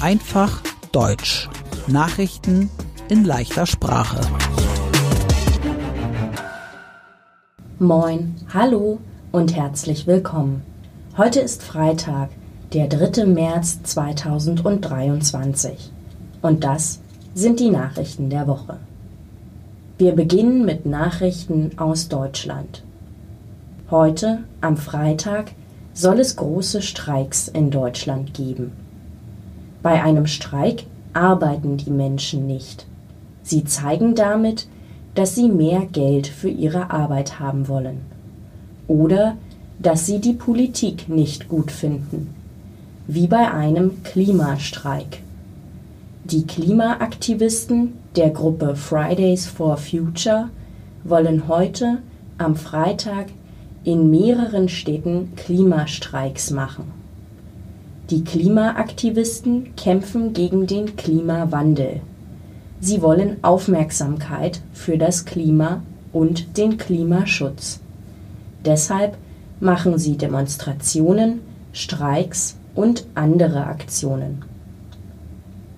Einfach Deutsch. Nachrichten in leichter Sprache. Moin, hallo und herzlich willkommen. Heute ist Freitag, der 3. März 2023. Und das sind die Nachrichten der Woche. Wir beginnen mit Nachrichten aus Deutschland. Heute, am Freitag, soll es große Streiks in Deutschland geben. Bei einem Streik arbeiten die Menschen nicht. Sie zeigen damit, dass sie mehr Geld für ihre Arbeit haben wollen. Oder dass sie die Politik nicht gut finden. Wie bei einem Klimastreik. Die Klimaaktivisten der Gruppe Fridays for Future wollen heute am Freitag in mehreren Städten Klimastreiks machen. Die Klimaaktivisten kämpfen gegen den Klimawandel. Sie wollen Aufmerksamkeit für das Klima und den Klimaschutz. Deshalb machen sie Demonstrationen, Streiks und andere Aktionen.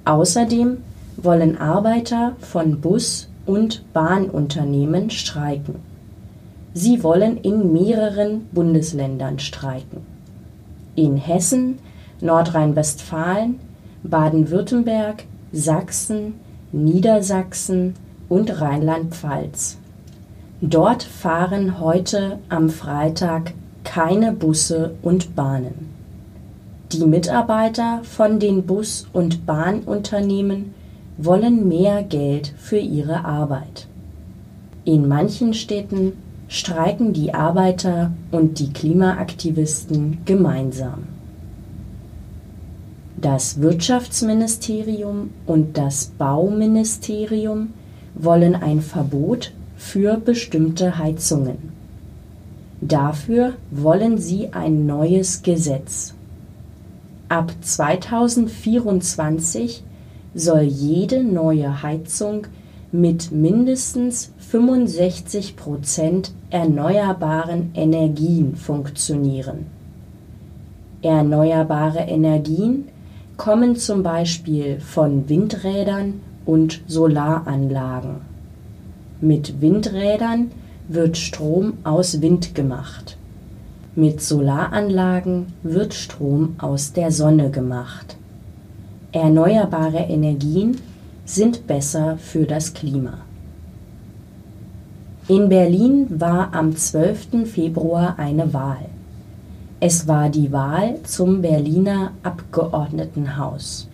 Außerdem wollen Arbeiter von Bus- und Bahnunternehmen streiken. Sie wollen in mehreren Bundesländern streiken. In Hessen Nordrhein-Westfalen, Baden-Württemberg, Sachsen, Niedersachsen und Rheinland-Pfalz. Dort fahren heute am Freitag keine Busse und Bahnen. Die Mitarbeiter von den Bus- und Bahnunternehmen wollen mehr Geld für ihre Arbeit. In manchen Städten streiken die Arbeiter und die Klimaaktivisten gemeinsam. Das Wirtschaftsministerium und das Bauministerium wollen ein Verbot für bestimmte Heizungen. Dafür wollen sie ein neues Gesetz. Ab 2024 soll jede neue Heizung mit mindestens 65 Prozent erneuerbaren Energien funktionieren. Erneuerbare Energien kommen zum Beispiel von Windrädern und Solaranlagen. Mit Windrädern wird Strom aus Wind gemacht. Mit Solaranlagen wird Strom aus der Sonne gemacht. Erneuerbare Energien sind besser für das Klima. In Berlin war am 12. Februar eine Wahl. Es war die Wahl zum Berliner Abgeordnetenhaus.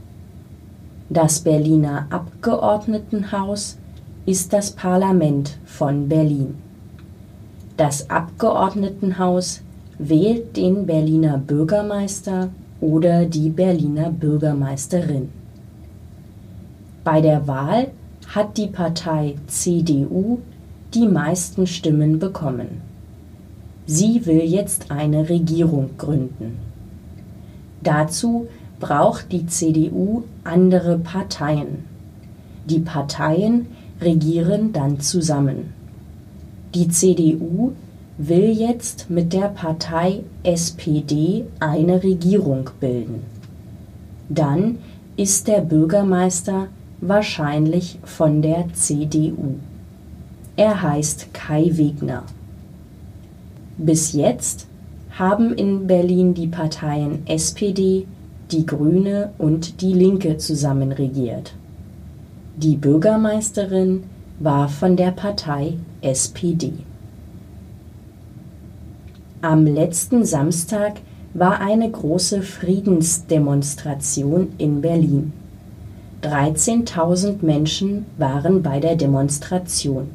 Das Berliner Abgeordnetenhaus ist das Parlament von Berlin. Das Abgeordnetenhaus wählt den Berliner Bürgermeister oder die Berliner Bürgermeisterin. Bei der Wahl hat die Partei CDU die meisten Stimmen bekommen. Sie will jetzt eine Regierung gründen. Dazu braucht die CDU andere Parteien. Die Parteien regieren dann zusammen. Die CDU will jetzt mit der Partei SPD eine Regierung bilden. Dann ist der Bürgermeister wahrscheinlich von der CDU. Er heißt Kai Wegner. Bis jetzt haben in Berlin die Parteien SPD, die Grüne und die Linke zusammen regiert. Die Bürgermeisterin war von der Partei SPD. Am letzten Samstag war eine große Friedensdemonstration in Berlin. 13.000 Menschen waren bei der Demonstration.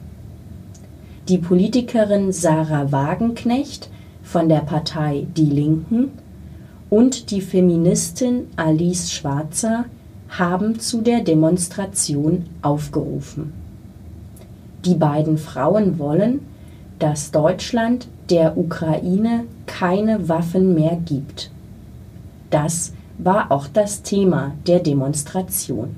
Die Politikerin Sarah Wagenknecht von der Partei Die Linken und die Feministin Alice Schwarzer haben zu der Demonstration aufgerufen. Die beiden Frauen wollen, dass Deutschland der Ukraine keine Waffen mehr gibt. Das war auch das Thema der Demonstration.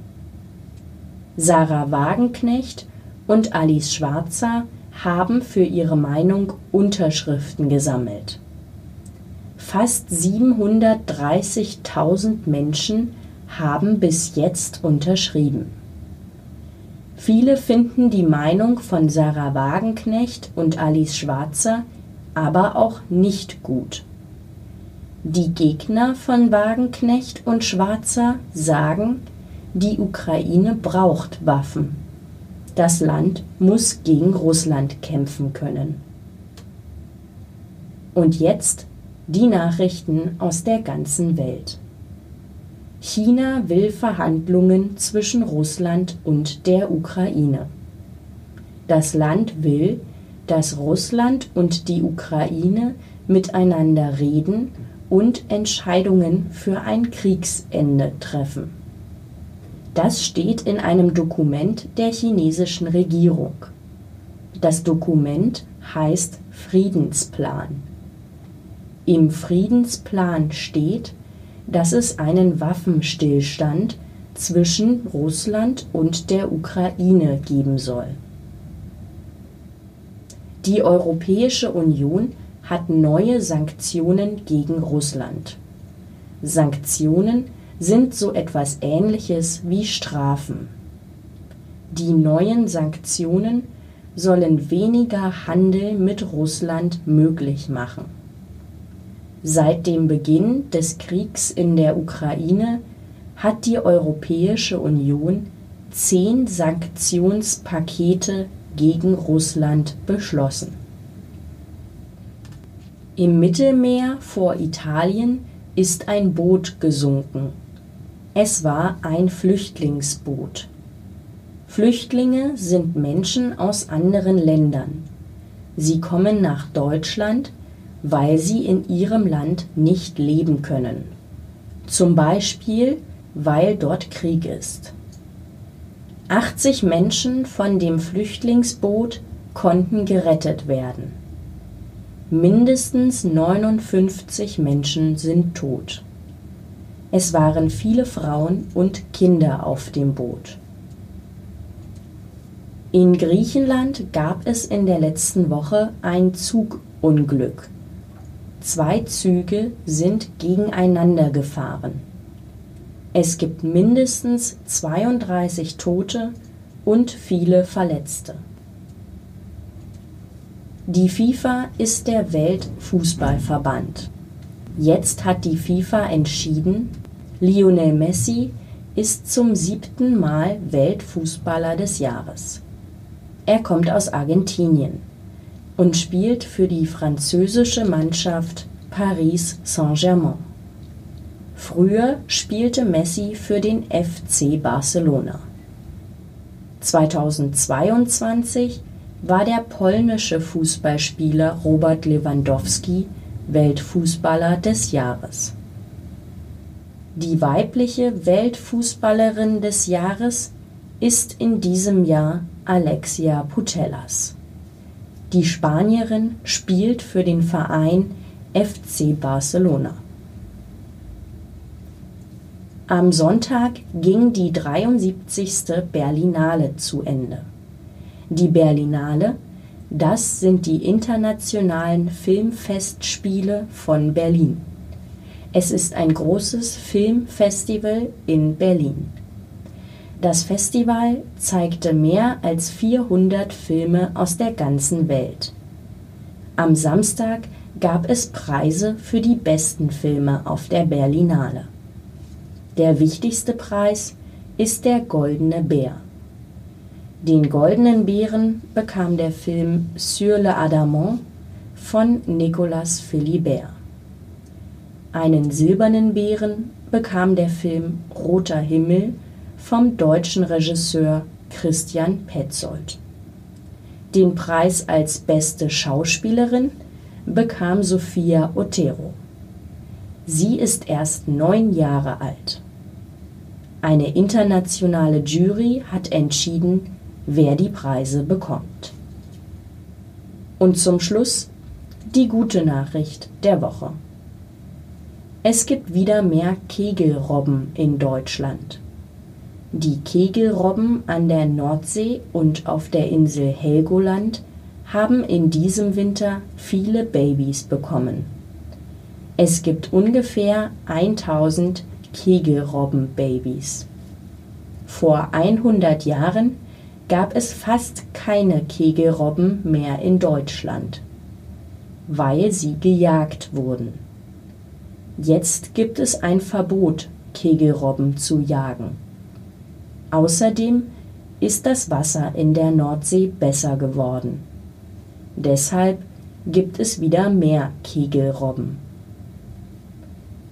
Sarah Wagenknecht und Alice Schwarzer haben für ihre Meinung Unterschriften gesammelt. Fast 730.000 Menschen haben bis jetzt unterschrieben. Viele finden die Meinung von Sarah Wagenknecht und Alice Schwarzer aber auch nicht gut. Die Gegner von Wagenknecht und Schwarzer sagen, die Ukraine braucht Waffen. Das Land muss gegen Russland kämpfen können. Und jetzt die Nachrichten aus der ganzen Welt. China will Verhandlungen zwischen Russland und der Ukraine. Das Land will, dass Russland und die Ukraine miteinander reden und Entscheidungen für ein Kriegsende treffen. Das steht in einem Dokument der chinesischen Regierung. Das Dokument heißt Friedensplan. Im Friedensplan steht, dass es einen Waffenstillstand zwischen Russland und der Ukraine geben soll. Die Europäische Union hat neue Sanktionen gegen Russland. Sanktionen sind so etwas Ähnliches wie Strafen. Die neuen Sanktionen sollen weniger Handel mit Russland möglich machen. Seit dem Beginn des Kriegs in der Ukraine hat die Europäische Union zehn Sanktionspakete gegen Russland beschlossen. Im Mittelmeer vor Italien ist ein Boot gesunken. Es war ein Flüchtlingsboot. Flüchtlinge sind Menschen aus anderen Ländern. Sie kommen nach Deutschland, weil sie in ihrem Land nicht leben können. Zum Beispiel, weil dort Krieg ist. 80 Menschen von dem Flüchtlingsboot konnten gerettet werden. Mindestens 59 Menschen sind tot. Es waren viele Frauen und Kinder auf dem Boot. In Griechenland gab es in der letzten Woche ein Zugunglück. Zwei Züge sind gegeneinander gefahren. Es gibt mindestens 32 Tote und viele Verletzte. Die FIFA ist der Weltfußballverband. Jetzt hat die FIFA entschieden, Lionel Messi ist zum siebten Mal Weltfußballer des Jahres. Er kommt aus Argentinien und spielt für die französische Mannschaft Paris Saint-Germain. Früher spielte Messi für den FC Barcelona. 2022 war der polnische Fußballspieler Robert Lewandowski Weltfußballer des Jahres. Die weibliche Weltfußballerin des Jahres ist in diesem Jahr Alexia Putellas. Die Spanierin spielt für den Verein FC Barcelona. Am Sonntag ging die 73. Berlinale zu Ende. Die Berlinale, das sind die internationalen Filmfestspiele von Berlin. Es ist ein großes Filmfestival in Berlin. Das Festival zeigte mehr als 400 Filme aus der ganzen Welt. Am Samstag gab es Preise für die besten Filme auf der Berlinale. Der wichtigste Preis ist der Goldene Bär. Den Goldenen Bären bekam der Film Sur le Adamant von Nicolas Philibert. Einen silbernen Bären bekam der Film Roter Himmel vom deutschen Regisseur Christian Petzold. Den Preis als beste Schauspielerin bekam Sophia Otero. Sie ist erst neun Jahre alt. Eine internationale Jury hat entschieden, wer die Preise bekommt. Und zum Schluss die gute Nachricht der Woche. Es gibt wieder mehr Kegelrobben in Deutschland. Die Kegelrobben an der Nordsee und auf der Insel Helgoland haben in diesem Winter viele Babys bekommen. Es gibt ungefähr 1000 Kegelrobbenbabys. Vor 100 Jahren gab es fast keine Kegelrobben mehr in Deutschland, weil sie gejagt wurden. Jetzt gibt es ein Verbot, Kegelrobben zu jagen. Außerdem ist das Wasser in der Nordsee besser geworden. Deshalb gibt es wieder mehr Kegelrobben.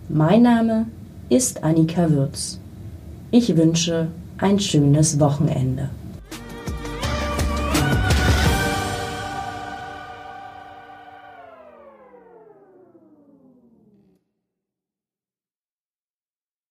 Mein Name ist Annika Würz. Ich wünsche ein schönes Wochenende.